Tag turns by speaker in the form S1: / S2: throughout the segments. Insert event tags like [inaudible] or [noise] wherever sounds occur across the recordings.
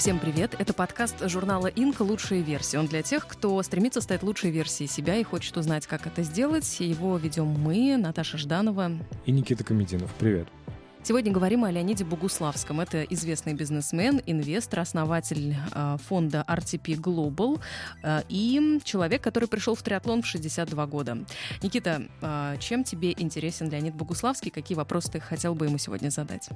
S1: Всем привет! Это подкаст журнала «Инка. Лучшие версии». Он для тех, кто стремится стать лучшей версией себя и хочет узнать, как это сделать. Его ведем мы, Наташа Жданова.
S2: И Никита Комединов. Привет.
S1: Сегодня говорим о Леониде Богуславском. Это известный бизнесмен, инвестор, основатель э, фонда RTP Global э, и человек, который пришел в триатлон в 62 года. Никита, э, чем тебе интересен Леонид Богуславский? Какие вопросы ты хотел бы ему сегодня задать?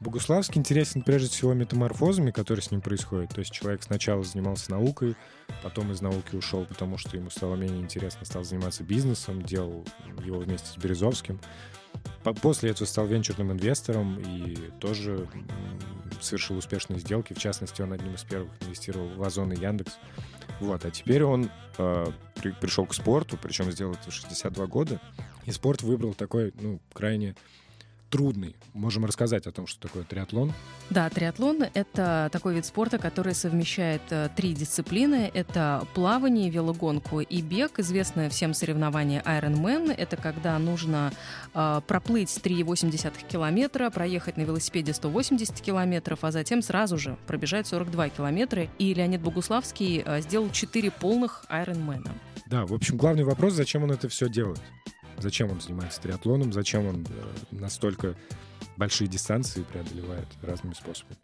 S2: Богуславский интересен прежде всего метаморфозами, которые с ним происходят. То есть человек сначала занимался наукой, потом из науки ушел, потому что ему стало менее интересно, стал заниматься бизнесом, делал его вместе с Березовским. После этого стал венчурным инвестором и тоже совершил успешные сделки. В частности, он одним из первых инвестировал в Озон и Яндекс. Вот, а теперь он э, при, пришел к спорту, причем сделал это в 62 года. И спорт выбрал такой, ну, крайне трудный. Можем рассказать о том, что такое триатлон.
S1: Да, триатлон — это такой вид спорта, который совмещает э, три дисциплины. Это плавание, велогонку и бег. Известное всем соревнование Ironman. Это когда нужно э, проплыть 3,8 километра, проехать на велосипеде 180 километров, а затем сразу же пробежать 42 километра. И Леонид Богуславский э, сделал 4 полных Ironman.
S2: Да, в общем, главный вопрос, зачем он это все делает? Зачем он занимается триатлоном? Зачем он э, настолько большие дистанции преодолевает разными способами?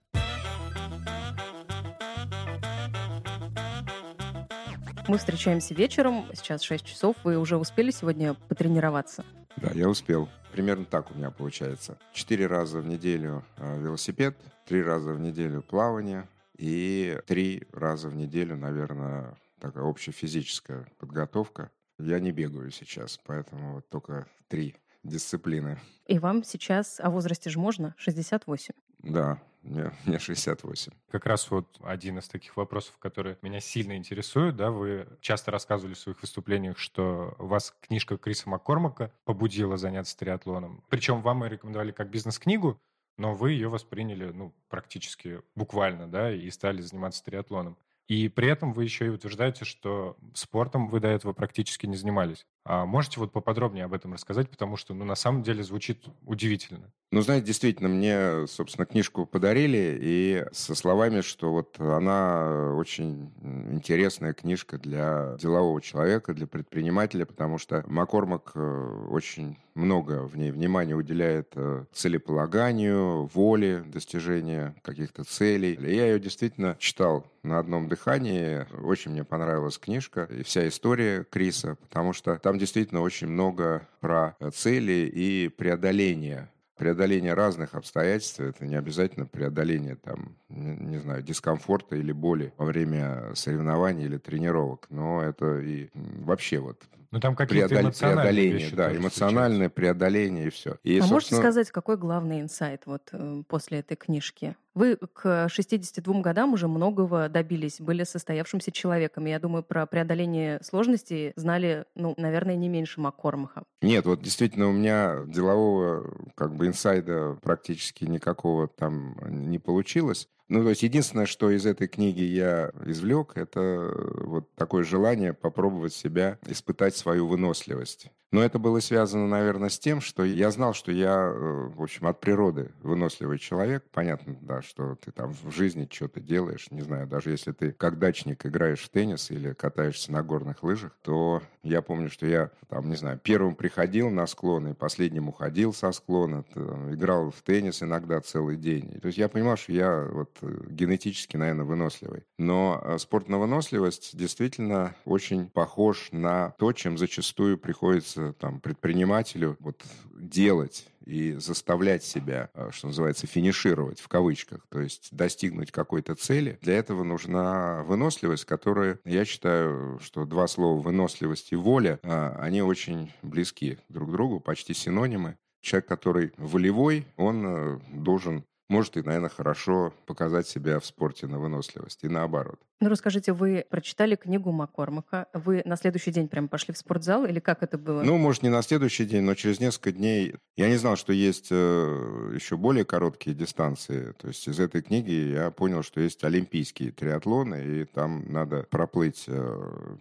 S1: Мы встречаемся вечером, сейчас 6 часов. Вы уже успели сегодня потренироваться?
S3: Да, я успел. Примерно так у меня получается. Четыре раза в неделю э, велосипед, три раза в неделю плавание и три раза в неделю, наверное, такая общая физическая подготовка. Я не бегаю сейчас, поэтому вот только три дисциплины.
S1: И вам сейчас о возрасте же можно? 68?
S3: Да, мне, [laughs] мне 68.
S2: Как раз вот один из таких вопросов, которые меня сильно интересуют, да, вы часто рассказывали в своих выступлениях, что вас книжка Криса Маккормака побудила заняться триатлоном. Причем вам ее рекомендовали как бизнес-книгу, но вы ее восприняли, ну, практически буквально, да, и стали заниматься триатлоном. И при этом вы еще и утверждаете, что спортом вы до этого практически не занимались. А можете вот поподробнее об этом рассказать, потому что, ну, на самом деле звучит удивительно.
S3: Ну, знаете, действительно, мне, собственно, книжку подарили, и со словами, что вот она очень интересная книжка для делового человека, для предпринимателя, потому что Маккормак э, очень много в ней внимания уделяет э, целеполаганию, воле, достижения каких-то целей. И я ее действительно читал на одном дыхании. Очень мне понравилась книжка и вся история Криса, потому что там действительно очень много про цели и преодоление преодоление разных обстоятельств, это не обязательно преодоление там, не, не знаю, дискомфорта или боли во время соревнований или тренировок, но это и вообще вот
S2: ну, там какие-то преодол... преодоление, вещи
S3: да, эмоциональное встречаются. преодоление и все. И,
S1: а собственно... можете сказать, какой главный инсайт вот э, после этой книжки? Вы к 62 годам уже многого добились, были состоявшимся человеком. Я думаю, про преодоление сложностей знали, ну, наверное, не меньше Маккормаха.
S3: Нет, вот действительно у меня делового как бы инсайда практически никакого там не получилось. Ну, то есть единственное, что из этой книги я извлек, это вот такое желание попробовать себя, испытать свою выносливость. Но это было связано, наверное, с тем, что я знал, что я, э, в общем, от природы выносливый человек. Понятно, да, что ты там в жизни что-то делаешь, не знаю, даже если ты как дачник играешь в теннис или катаешься на горных лыжах, то я помню, что я там, не знаю, первым приходил на склон и последним уходил со склона, там, играл в теннис иногда целый день. То есть я понимал, что я вот э, генетически, наверное, выносливый. Но э, спорт на выносливость действительно очень похож на то, чем зачастую приходится приходится там предпринимателю вот делать и заставлять себя, э, что называется, финишировать в кавычках, то есть достигнуть какой-то цели. Для этого нужна выносливость, которая, я считаю, что два слова выносливость и воля, э, они очень близки друг к другу, почти синонимы. Человек, который волевой, он э, должен может и, наверное, хорошо показать себя в спорте на выносливость, и наоборот.
S1: Ну, расскажите, вы прочитали книгу Маккормака, вы на следующий день прям пошли в спортзал, или как это было?
S3: Ну, может, не на следующий день, но через несколько дней. Я не знал, что есть э, еще более короткие дистанции. То есть из этой книги я понял, что есть олимпийские триатлоны, и там надо проплыть э,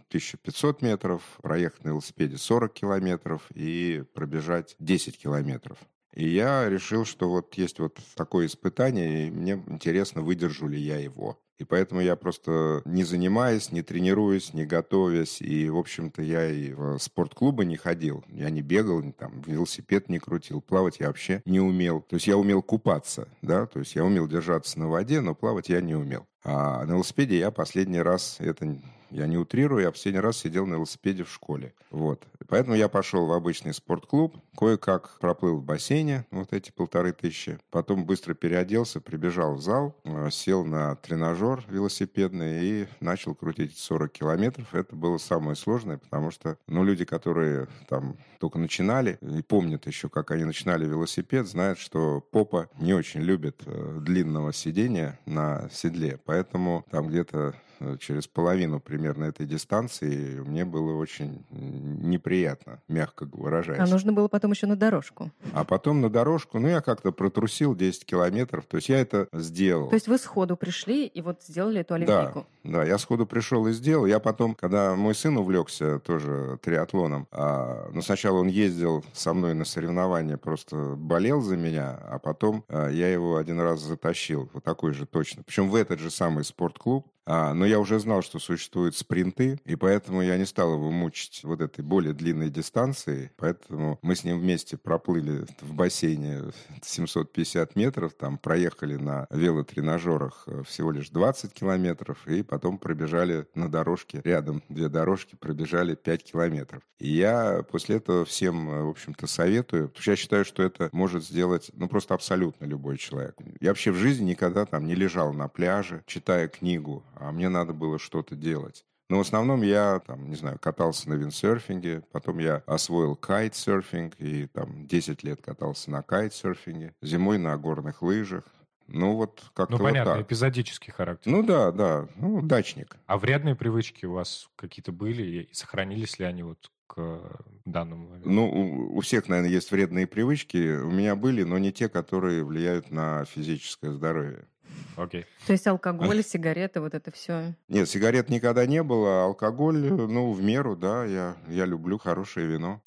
S3: 1500 метров, проехать на велосипеде 40 километров и пробежать 10 километров. И я решил, что вот есть вот такое испытание, и мне интересно, выдержу ли я его. И поэтому я просто не занимаясь, не тренируясь, не готовясь, и, в общем-то, я и в спортклубы не ходил. Я не бегал, там, велосипед не крутил, плавать я вообще не умел. То есть я умел купаться, да, то есть я умел держаться на воде, но плавать я не умел. А на велосипеде я последний раз, это я не утрирую, я последний раз сидел на велосипеде в школе. Вот. Поэтому я пошел в обычный спортклуб, кое-как проплыл в бассейне, вот эти полторы тысячи. Потом быстро переоделся, прибежал в зал, э, сел на тренажер велосипедный и начал крутить 40 километров. Это было самое сложное, потому что, ну, люди, которые там только начинали и помнят еще, как они начинали велосипед, знают, что попа не очень любит э, длинного сидения на седле. Поэтому там где-то через половину примерно этой дистанции, мне было очень неприятно, мягко выражаясь.
S1: А нужно было потом еще на дорожку.
S3: А потом на дорожку, ну, я как-то протрусил 10 километров, то есть я это сделал.
S1: То есть вы сходу пришли и вот сделали эту олимпийку?
S3: Да, да, я сходу пришел и сделал. Я потом, когда мой сын увлекся тоже триатлоном, а, ну, сначала он ездил со мной на соревнования, просто болел за меня, а потом а, я его один раз затащил, вот такой же точно. Причем в этот же самый спортклуб, а, но я уже знал, что существуют спринты, и поэтому я не стал его мучить вот этой более длинной дистанцией. Поэтому мы с ним вместе проплыли в бассейне 750 метров, там проехали на велотренажерах э, всего лишь 20 километров, и потом пробежали на дорожке, рядом две дорожки, пробежали 5 километров. И я после этого всем, э, в общем-то, советую, потому что я считаю, что это может сделать, ну, просто абсолютно любой человек. Я вообще в жизни никогда там не лежал на пляже, читая книгу а мне надо было что-то делать. Но в основном я, там, не знаю, катался на виндсерфинге, потом я освоил кайтсерфинг и там 10 лет катался на кайтсерфинге, зимой на горных лыжах. Ну, вот как-то
S2: Ну, понятно,
S3: вот так.
S2: эпизодический характер.
S3: Ну, да, да, ну, дачник.
S2: А вредные привычки у вас какие-то были и сохранились ли они вот к данному моменту?
S3: Ну, у, у всех, наверное, есть вредные привычки. У меня были, но не те, которые влияют на физическое здоровье.
S2: Окей.
S1: То есть алкоголь, сигареты, вот это все.
S3: Нет, сигарет никогда не было, алкоголь, ну, в меру, да, я, я люблю хорошее вино.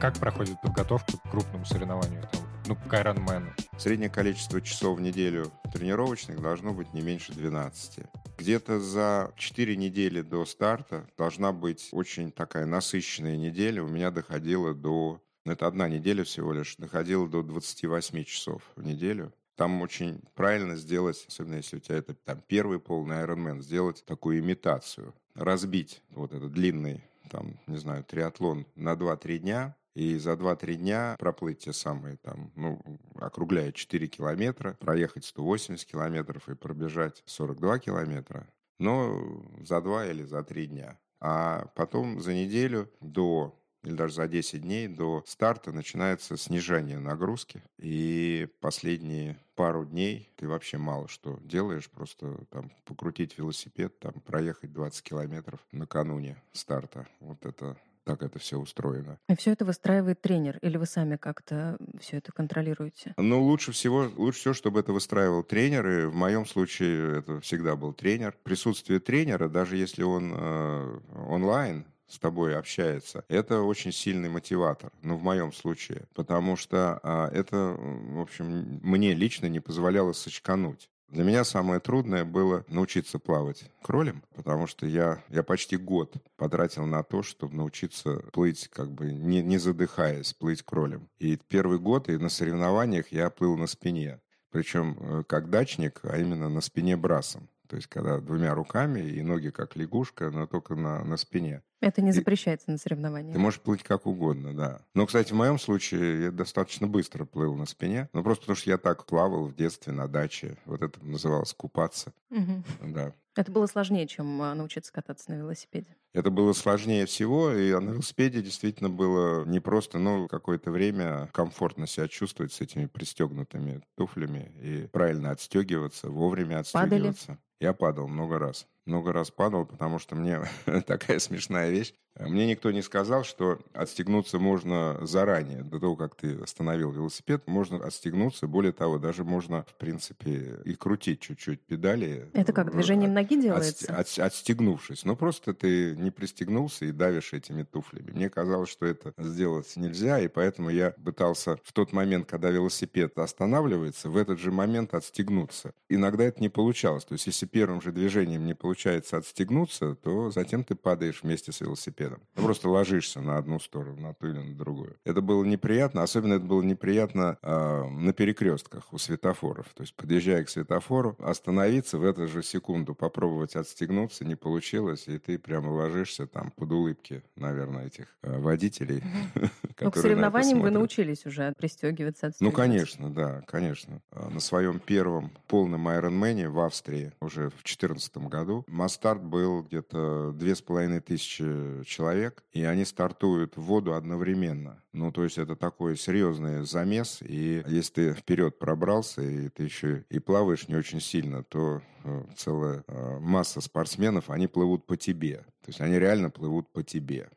S2: Как проходит подготовка к крупному соревнованию? Там, ну, к Ironman?
S3: Среднее количество часов в неделю тренировочных должно быть не меньше 12. Где-то за 4 недели до старта должна быть очень такая насыщенная неделя. У меня доходило до это одна неделя всего лишь, доходило до 28 часов в неделю. Там очень правильно сделать, особенно если у тебя это там первый полный Ironman, сделать такую имитацию, разбить вот этот длинный, там, не знаю, триатлон на 2-3 дня, и за 2-3 дня проплыть те самые, там, ну, округляя 4 километра, проехать 180 километров и пробежать 42 километра, но за 2 или за 3 дня. А потом за неделю до или даже за 10 дней до старта начинается снижение нагрузки. И последние пару дней ты вообще мало что делаешь, просто там покрутить велосипед, там проехать 20 километров накануне старта. Вот это так это все устроено.
S1: И все это выстраивает тренер, или вы сами как-то все это контролируете?
S3: Ну, лучше всего, лучше всего, чтобы это выстраивал тренер, и в моем случае это всегда был тренер. Присутствие тренера, даже если он э, онлайн, с тобой общается, это очень сильный мотиватор, ну, в моем случае, потому что а, это, в общем, мне лично не позволяло сочкануть. Для меня самое трудное было научиться плавать кролем, потому что я, я почти год потратил на то, чтобы научиться плыть, как бы не, не задыхаясь, плыть кролем. И первый год и на соревнованиях я плыл на спине. Причем э, как дачник, а именно на спине брасом. То есть, когда двумя руками и ноги как лягушка, но только на, на спине.
S1: Это не запрещается и, на соревнованиях.
S3: Ты можешь плыть как угодно, да. Но, кстати, в моем случае я достаточно быстро плыл на спине. Ну, просто потому что я так плавал в детстве на даче. Вот это называлось купаться.
S1: Угу.
S3: Да.
S1: Это было сложнее, чем а, научиться кататься на велосипеде.
S3: Это было сложнее всего, и на велосипеде действительно было не просто, ну, какое-то время комфортно себя чувствовать с этими пристегнутыми туфлями и правильно отстегиваться, вовремя отстегиваться.
S1: Падали?
S3: Я падал много раз. Много раз падал, потому что мне [laughs] такая смешная вещь. Мне никто не сказал, что отстегнуться можно заранее, до того, как ты остановил велосипед, можно отстегнуться. Более того, даже можно, в принципе, и крутить чуть-чуть педали.
S1: Это как, движением ноги делается?
S3: От, от, отстегнувшись. Ну, просто ты не пристегнулся и давишь этими туфлями. Мне казалось, что это сделать нельзя, и поэтому я пытался в тот момент, когда велосипед останавливается, в этот же момент отстегнуться. Иногда это не получалось. То есть, если первым же движением не получается отстегнуться, то затем ты падаешь вместе с велосипедом. Ты просто ложишься на одну сторону, на ту или на другую. Это было неприятно, особенно это было неприятно э, на перекрестках у светофоров. То есть, подъезжая к светофору, остановиться в эту же секунду, попробовать отстегнуться, не получилось, и ты прямо ложишься там под улыбки, наверное, этих э, водителей. [laughs]
S1: Ну, к соревнованиям вы научились уже пристегиваться,
S3: Ну, конечно, да, конечно. А, на своем первом полном Ironman в Австрии уже в 2014 году Мастарт был где-то две с половиной тысячи человек, и они стартуют в воду одновременно. Ну, то есть это такой серьезный замес, и если ты вперед пробрался, и ты еще и плаваешь не очень сильно, то э, целая э, масса спортсменов, они плывут по тебе. То есть они реально плывут по тебе.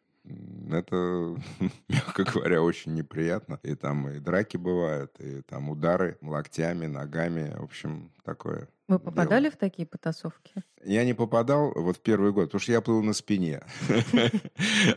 S3: Это, [laughs] мягко говоря, очень неприятно. И там и драки бывают, и там удары локтями, ногами. В общем, такое
S1: вы попадали дело. в такие потасовки?
S3: Я не попадал вот в первый год, потому что я плыл на спине. [laughs]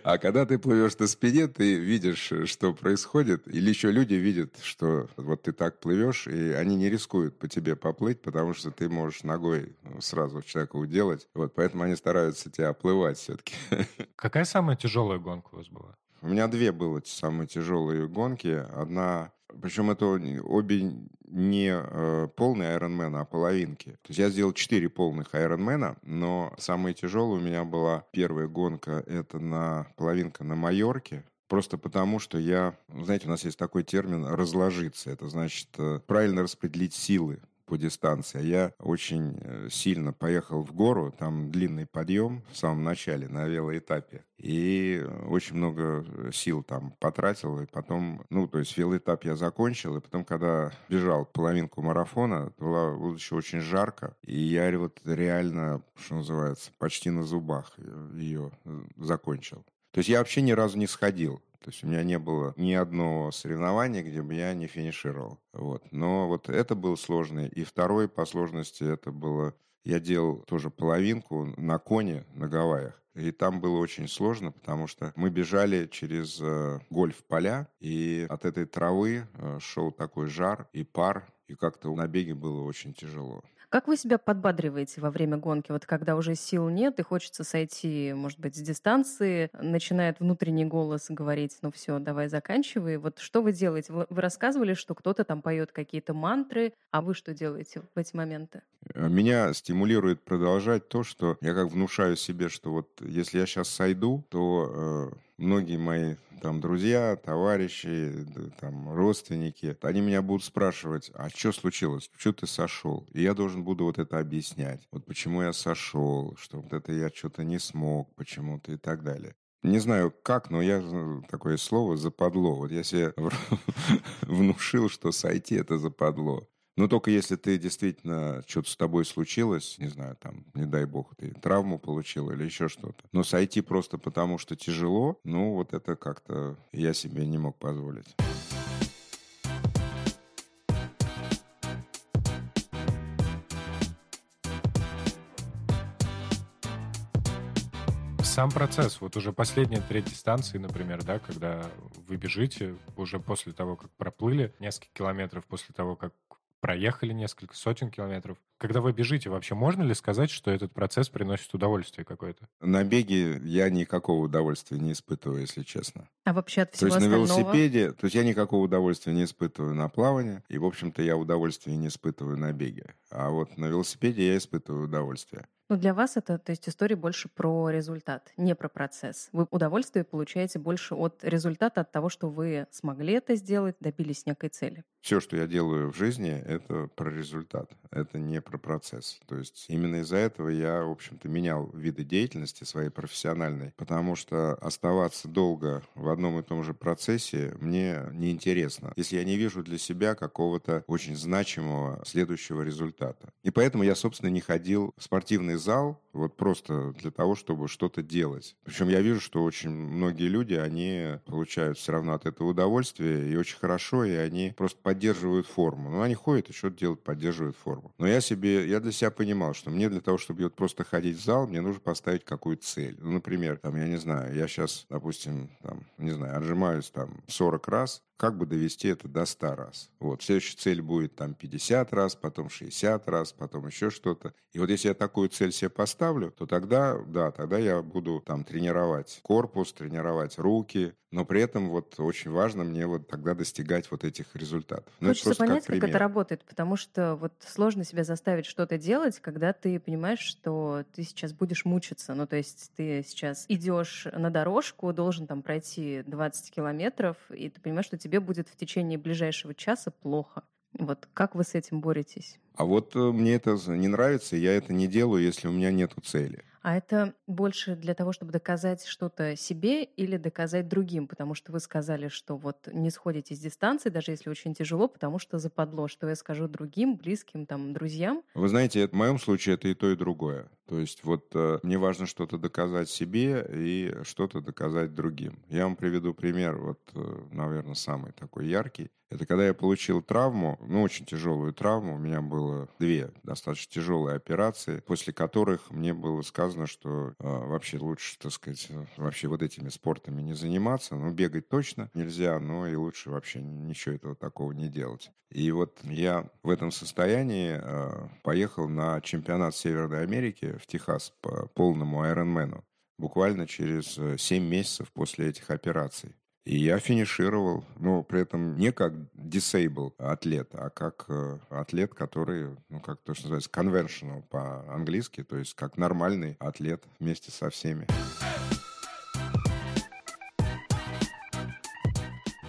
S3: А когда ты плывешь на спине, ты видишь, что происходит, или еще люди видят, что вот ты так плывешь, и они не рискуют по тебе поплыть, потому что ты можешь ногой сразу человека уделать. Вот, поэтому они стараются тебя оплывать все-таки. [laughs]
S2: Какая самая тяжелая гонка у вас была?
S3: У меня две было самые тяжелые гонки. Одна причем это обе не э, полные Ironman, а половинки. То есть я сделал четыре полных Ironman, но самая тяжелая у меня была первая гонка, это на половинка на Майорке. Просто потому, что я, знаете, у нас есть такой термин «разложиться». Это значит э, правильно распределить силы по дистанции. Я очень э, сильно поехал в гору, там длинный подъем в самом начале на велоэтапе. И очень много э, сил там потратил, и потом, ну, то есть велоэтап я закончил, и потом, когда бежал половинку марафона, было, было еще очень жарко, и я вот реально, что называется, почти на зубах ее э, закончил. То есть я вообще ни разу не сходил. То есть у меня не было ни одного соревнования, где бы я не финишировал. Вот. Но вот это было сложно. И второй по сложности это было... Я делал тоже половинку на коне на Гавайях. И там было очень сложно, потому что мы бежали через э, гольф-поля, и от этой травы э, шел такой жар и пар, и как-то на беге было очень тяжело.
S1: Как вы себя подбадриваете во время гонки? Вот когда уже сил нет и хочется сойти, может быть, с дистанции, начинает внутренний голос говорить, ну все, давай заканчивай. Вот что вы делаете? Вы рассказывали, что кто-то там поет какие-то мантры, а вы что делаете в эти моменты?
S3: Э, меня стимулирует продолжать то, что я как внушаю себе, что вот если я сейчас сойду, то э, многие мои там друзья, товарищи, там родственники, они меня будут спрашивать, а что случилось, что ты сошел? И я должен буду вот это объяснять. Вот почему я сошел, что вот это я что-то не смог почему-то и так далее. Не знаю как, но я такое слово западло. Вот я себе [laughs] внушил, что сойти это западло. Но только если ты действительно что-то с тобой случилось, не знаю, там, не дай бог, ты травму получил или еще что-то. Но сойти просто потому, что тяжело, ну вот это как-то я себе не мог позволить.
S2: сам процесс, вот уже последняя треть дистанции, например, да, когда вы бежите уже после того, как проплыли несколько километров, после того, как проехали несколько сотен километров. Когда вы бежите, вообще можно ли сказать, что этот процесс приносит удовольствие какое-то?
S3: На беге я никакого удовольствия не испытываю, если честно.
S1: А вообще от всего
S3: То есть
S1: остального?
S3: на велосипеде, то есть я никакого удовольствия не испытываю на плавании, и, в общем-то, я удовольствия не испытываю на беге. А вот на велосипеде я испытываю удовольствие.
S1: Ну, для вас это, то есть, история больше про результат, не про процесс. Вы удовольствие получаете больше от результата, от того, что вы смогли это сделать, добились некой цели.
S3: Все, что я делаю в жизни, это про результат. Это не про процесс. То есть именно из-за этого я, в общем-то, менял виды деятельности своей профессиональной, потому что оставаться долго в одном и том же процессе мне неинтересно, если я не вижу для себя какого-то очень значимого следующего результата. И поэтому я, собственно, не ходил в спортивные зал, вот просто для того, чтобы что-то делать. Причем я вижу, что очень многие люди, они получают все равно от этого удовольствие, и очень хорошо, и они просто поддерживают форму. Ну, они ходят и что-то делают, поддерживают форму. Но я себе, я для себя понимал, что мне для того, чтобы вот просто ходить в зал, мне нужно поставить какую-то цель. Ну, например, там, я не знаю, я сейчас, допустим, там, не знаю, отжимаюсь там 40 раз, как бы довести это до 100 раз. Вот. Следующая цель будет там 50 раз, потом 60 раз, потом еще что-то. И вот если я такую цель себе поставлю, то тогда, да, тогда я буду там тренировать корпус, тренировать руки, но при этом вот очень важно мне вот тогда достигать вот этих результатов.
S1: Ну, Хочется понять, как, как это работает, потому что вот сложно себя заставить что-то делать, когда ты понимаешь, что ты сейчас будешь мучиться. Ну, то есть ты сейчас идешь на дорожку, должен там пройти 20 километров, и ты понимаешь, что тебе будет в течение ближайшего часа плохо. Вот как вы с этим боретесь?
S3: А вот э, мне это не нравится, я это не делаю, если у меня нет цели.
S1: А это больше для того, чтобы доказать что-то себе или доказать другим? Потому что вы сказали, что вот не сходите с дистанции, даже если очень тяжело, потому что западло, что я скажу другим, близким, там, друзьям.
S3: Вы знаете, в моем случае это и то, и другое. То есть вот э, мне важно что-то доказать себе и что-то доказать другим. Я вам приведу пример, вот, э, наверное, самый такой яркий. Это когда я получил травму, ну, очень тяжелую травму. У меня было две достаточно тяжелые операции, после которых мне было сказано, что э, вообще лучше, так сказать, вообще вот этими спортами не заниматься. Ну, бегать точно нельзя, но и лучше вообще ничего этого такого не делать. И вот я в этом состоянии э, поехал на чемпионат Северной Америки в Техас по полному Айронмену буквально через 7 месяцев после этих операций. И я финишировал, но при этом не как disabled атлет, а как э, атлет, который, ну, как то, что называется, conventional по-английски, то есть как нормальный атлет вместе со всеми.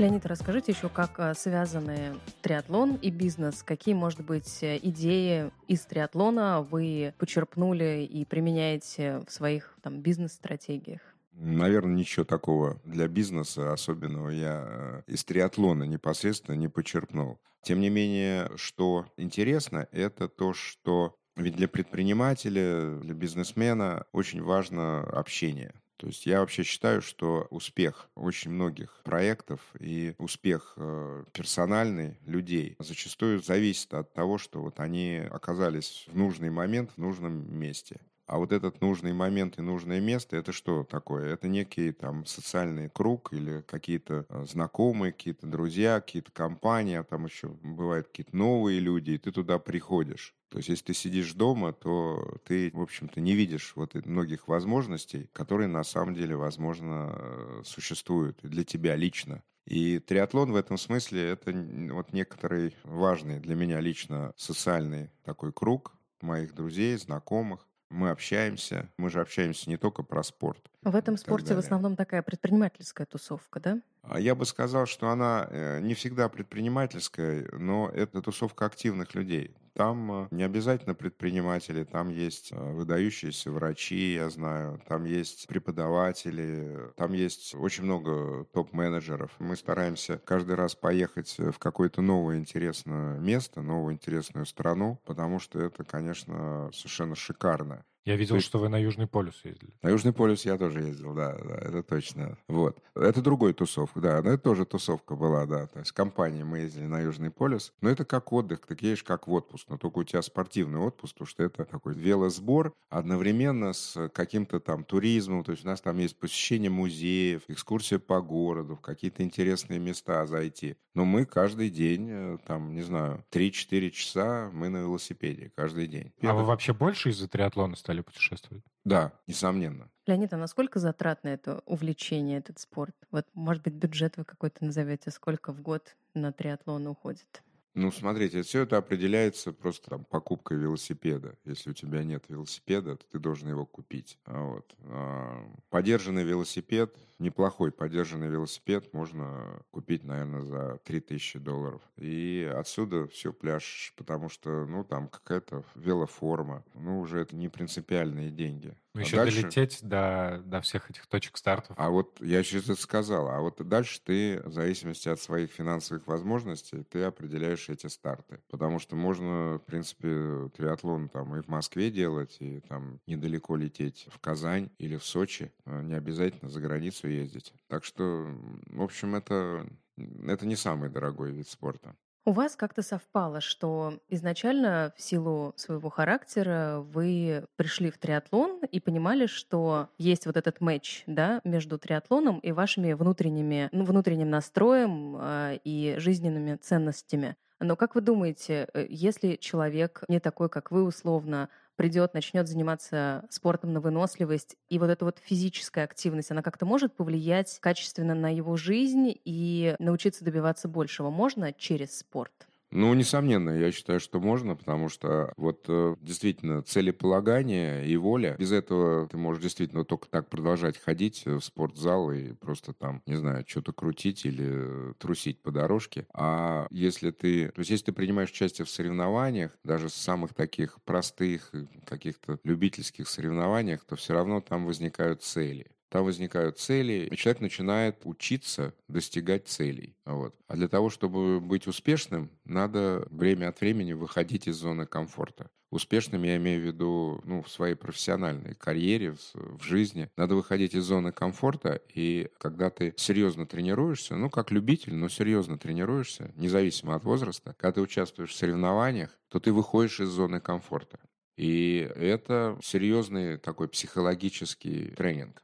S1: Леонид, расскажите еще, как э, связаны триатлон и бизнес. Какие, может быть, э, идеи из триатлона вы почерпнули и применяете в своих там, бизнес-стратегиях?
S3: Наверное, ничего такого для бизнеса особенного я э, из триатлона непосредственно не почерпнул. Тем не менее, что интересно, это то, что ведь для предпринимателя, для бизнесмена очень важно общение. То есть я вообще считаю, что успех очень многих проектов и успех э, персональный людей зачастую зависит от того, что вот они оказались в нужный момент в нужном месте. А вот этот нужный момент и нужное место, это что такое? Это некий там социальный круг или какие-то э, знакомые, какие-то друзья, какие-то компании, а там еще бывают какие-то новые люди, и ты туда приходишь. То есть, если ты сидишь дома, то ты, в общем-то, не видишь вот многих возможностей, которые на самом деле, возможно, э, существуют для тебя лично. И триатлон в этом смысле это вот некоторый важный для меня лично социальный такой круг моих друзей, знакомых. Мы общаемся, мы же общаемся не только про спорт.
S1: В этом спорте в основном такая предпринимательская тусовка, да?
S3: А я бы сказал, что она э, не всегда предпринимательская, но это тусовка активных людей. Там э, не обязательно предприниматели, там есть э, выдающиеся врачи, я знаю, там есть преподаватели, там есть очень много топ-менеджеров. Мы стараемся каждый раз поехать в какое-то новое интересное место, новую интересную страну, потому что это, конечно, совершенно шикарно.
S2: Я видел, есть... что вы на Южный полюс ездили.
S3: На Южный полюс я тоже ездил, да, да, это точно. Вот. Это другой тусовка, да, но это тоже тусовка была, да. То есть компанией мы ездили на Южный полюс. Но это как отдых, ты едешь как в отпуск, но только у тебя спортивный отпуск, потому что это такой велосбор одновременно с каким-то там туризмом. То есть у нас там есть посещение музеев, экскурсия по городу, в какие-то интересные места зайти. Но мы каждый день, э, там, не знаю, 3-4 часа мы на велосипеде каждый день.
S2: А вы вообще больше из-за триатлона стали стали путешествовать?
S3: Да, несомненно.
S1: Леонид, а насколько затратно это увлечение, этот спорт? Вот, может быть, бюджет вы какой-то назовете, сколько в год на триатлон уходит?
S3: Ну, смотрите, все это определяется просто там, покупкой велосипеда. Если у тебя нет велосипеда, то ты должен его купить. А вот. А, подержанный велосипед, неплохой подержанный велосипед можно купить, наверное, за 3000 долларов. И отсюда все пляж, потому что, ну, там какая-то велоформа. Ну, уже это не принципиальные деньги.
S2: Ну, еще дальше... долететь до, до всех этих точек стартов.
S3: А вот я сейчас это сказал, а вот дальше ты, в зависимости от своих финансовых возможностей, ты определяешь эти старты. Потому что можно, в принципе, триатлон там и в Москве делать, и там недалеко лететь в Казань или в Сочи. А не обязательно за границу ездить. Так что, в общем, это, это не самый дорогой вид спорта.
S1: У вас как-то совпало, что изначально в силу своего характера вы пришли в триатлон и понимали, что есть вот этот матч да, между триатлоном и вашими внутренними, ну, внутренним настроем э, и жизненными ценностями. Но как вы думаете, э, если человек не такой, как вы, условно, придет, начнет заниматься спортом на выносливость, и вот эта вот физическая активность, она как-то может повлиять качественно на его жизнь и научиться добиваться большего? Можно через спорт?
S3: Ну, несомненно, я считаю, что можно, потому что вот э, действительно целеполагание и воля, без этого ты можешь действительно только так продолжать ходить в спортзал и просто там, не знаю, что-то крутить или трусить по дорожке. А если ты, то есть если ты принимаешь участие в соревнованиях, даже в самых таких простых каких-то любительских соревнованиях, то все равно там возникают цели там возникают цели, и человек начинает учиться достигать целей. Вот. А для того, чтобы быть успешным, надо время от времени выходить из зоны комфорта. Успешным я имею в виду ну, в своей профессиональной карьере, в, жизни. Надо выходить из зоны комфорта, и когда ты серьезно тренируешься, ну, как любитель, но серьезно тренируешься, независимо от возраста, когда ты участвуешь в соревнованиях, то ты выходишь из зоны комфорта. И это серьезный такой психологический тренинг.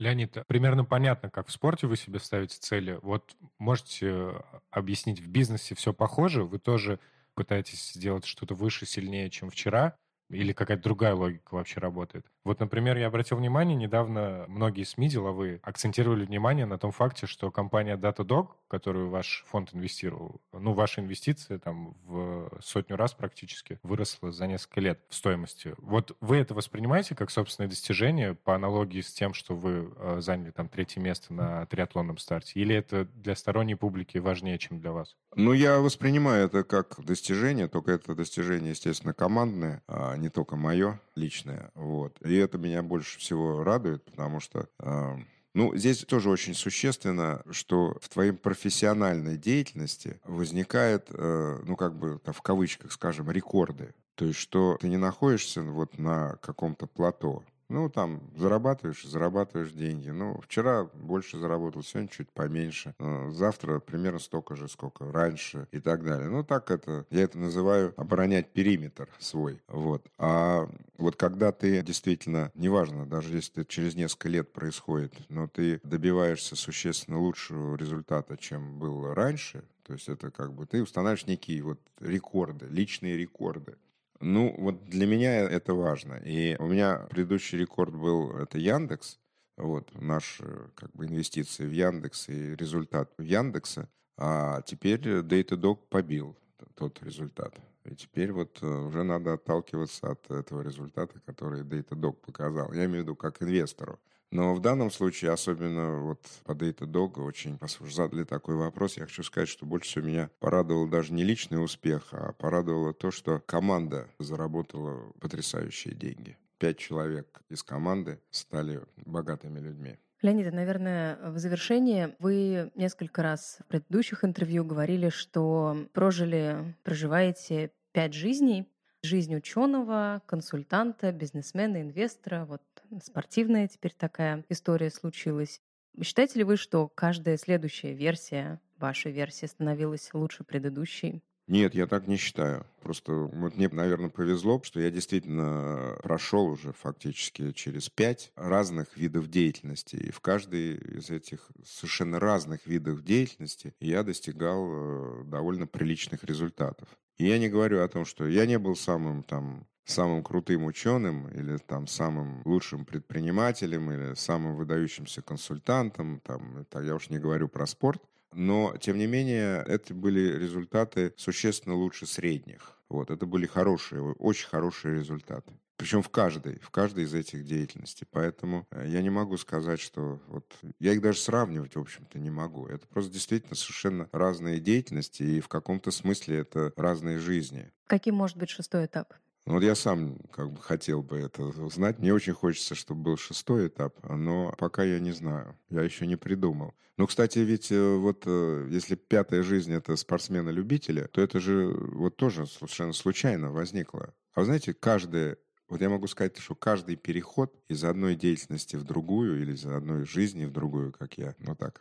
S2: Леонид, примерно понятно, как в спорте вы себе ставите цели. Вот можете объяснить, в бизнесе все похоже? Вы тоже пытаетесь сделать что-то выше, сильнее, чем вчера? Или какая-то другая логика вообще работает? Вот, например, я обратил внимание, недавно многие СМИ деловые акцентировали внимание на том факте, что компания Datadog, которую ваш фонд инвестировал, ну, ваши инвестиции там в сотню раз практически выросла за несколько лет в стоимости. Вот вы это воспринимаете как собственное достижение по аналогии с тем, что вы э, заняли там третье место на триатлонном старте? Или это для сторонней публики важнее, чем для вас?
S3: Ну, я воспринимаю это как достижение, только это достижение, естественно, командное, а не только мое личное. Вот. И это меня больше всего радует, потому что э, ну, здесь тоже очень существенно, что в твоей профессиональной деятельности возникает, э, ну, как бы, в кавычках, скажем, рекорды. То есть, что ты не находишься вот на каком-то плато, ну, там, зарабатываешь, зарабатываешь деньги. Ну, вчера больше заработал, сегодня чуть поменьше. Ну, завтра примерно столько же, сколько раньше и так далее. Ну, так это, я это называю оборонять периметр свой. Вот. А вот когда ты действительно, неважно, даже если это через несколько лет происходит, но ты добиваешься существенно лучшего результата, чем было раньше, то есть это как бы ты устанавливаешь некие вот рекорды, личные рекорды. Ну, вот для меня это важно. И у меня предыдущий рекорд был, это Яндекс. Вот, наши как бы инвестиции в Яндекс и результат в Яндекса. А теперь Datadog побил тот результат. И теперь вот э, уже надо отталкиваться от этого результата, который Datadog показал. Я имею в виду как инвестору. Но в данном случае, особенно вот по Datadog, очень, раз уж задали такой вопрос, я хочу сказать, что больше всего меня порадовал даже не личный успех, а порадовало то, что команда заработала потрясающие деньги. Пять человек из команды стали богатыми людьми.
S1: Леонид, наверное, в завершение вы несколько раз в предыдущих интервью говорили, что прожили, проживаете пять жизней. Жизнь ученого, консультанта, бизнесмена, инвестора, вот спортивная теперь такая история случилась. Считаете ли вы, что каждая следующая версия, вашей версии, становилась лучше предыдущей?
S3: Нет, я так не считаю. Просто вот мне, наверное, повезло, что я действительно прошел уже фактически через пять разных видов деятельности. И в каждой из этих совершенно разных видов деятельности я достигал э, довольно приличных результатов. И я не говорю о том, что я не был самым там самым крутым ученым или там самым лучшим предпринимателем или самым выдающимся консультантом, там, это я уж не говорю про спорт, но, тем не менее, это были результаты существенно лучше средних. Вот, это были хорошие, очень хорошие результаты. Причем в каждой, в каждой из этих деятельностей. Поэтому э, я не могу сказать, что вот я их даже сравнивать, в общем-то, не могу. Это просто действительно совершенно разные деятельности, и в каком-то смысле это разные жизни.
S1: Каким может быть шестой этап?
S3: Ну, вот я сам как бы хотел бы это узнать. Мне очень хочется, чтобы был шестой этап, но пока я не знаю. Я еще не придумал. Ну, кстати, ведь э, вот э, если пятая жизнь — это спортсмена-любителя, то это же вот тоже совершенно случайно возникло. А вы знаете, каждая вот я могу сказать, что каждый переход из одной деятельности в другую или из одной жизни в другую, как я, ну так,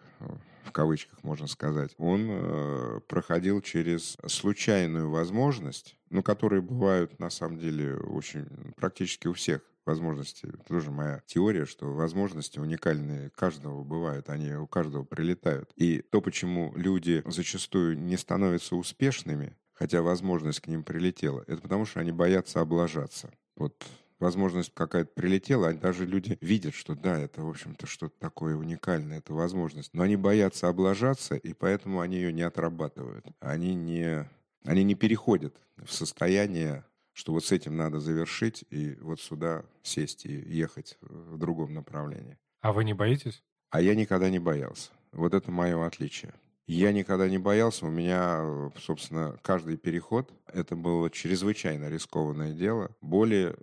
S3: в кавычках можно сказать, он э, проходил через случайную возможность, ну, которые бывают на самом деле очень практически у всех возможности. Это тоже моя теория, что возможности уникальные каждого бывают, они у каждого прилетают. И то, почему люди зачастую не становятся успешными, хотя возможность к ним прилетела, это потому что они боятся облажаться вот возможность какая-то прилетела, а даже люди видят, что да, это, в общем-то, что-то такое уникальное, это возможность. Но они боятся облажаться, и поэтому они ее не отрабатывают. Они не, они не переходят в состояние, что вот с этим надо завершить, и вот сюда сесть и ехать в другом направлении.
S2: А вы не боитесь?
S3: А я никогда не боялся. Вот это мое отличие. Я никогда не боялся. У меня, собственно, каждый переход это было чрезвычайно рискованное дело. Более,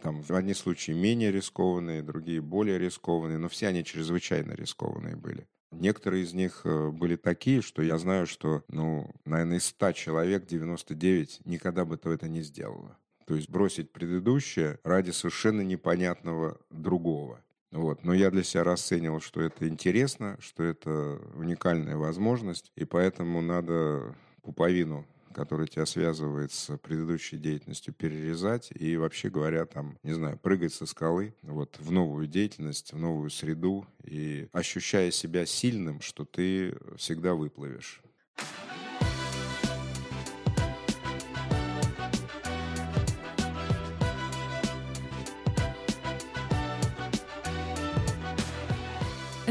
S3: там, в одни случаи менее рискованные, другие более рискованные, но все они чрезвычайно рискованные были. Некоторые из них э, были такие, что я знаю, что, ну, наверное, из 100 человек 99 никогда бы то это не сделало. То есть бросить предыдущее ради совершенно непонятного другого. Вот. Но я для себя расценивал, что это интересно, что это уникальная возможность, и поэтому надо пуповину который тебя связывает с предыдущей деятельностью, перерезать и, вообще говоря, там, не знаю, прыгать со скалы вот в новую деятельность, в новую среду и ощущая себя сильным, что ты всегда выплывешь.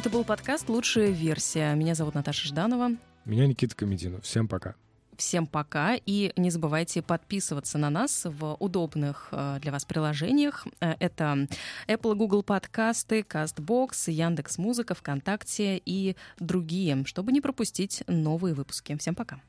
S1: Это был подкаст «Лучшая версия». Меня зовут Наташа Жданова.
S2: Меня Никита Комединов. Всем пока.
S1: Всем пока. И не забывайте подписываться на нас в удобных э, для вас приложениях. Э, это Apple, Google подкасты, CastBox, Яндекс Музыка, ВКонтакте и другие, чтобы не пропустить новые выпуски. Всем пока.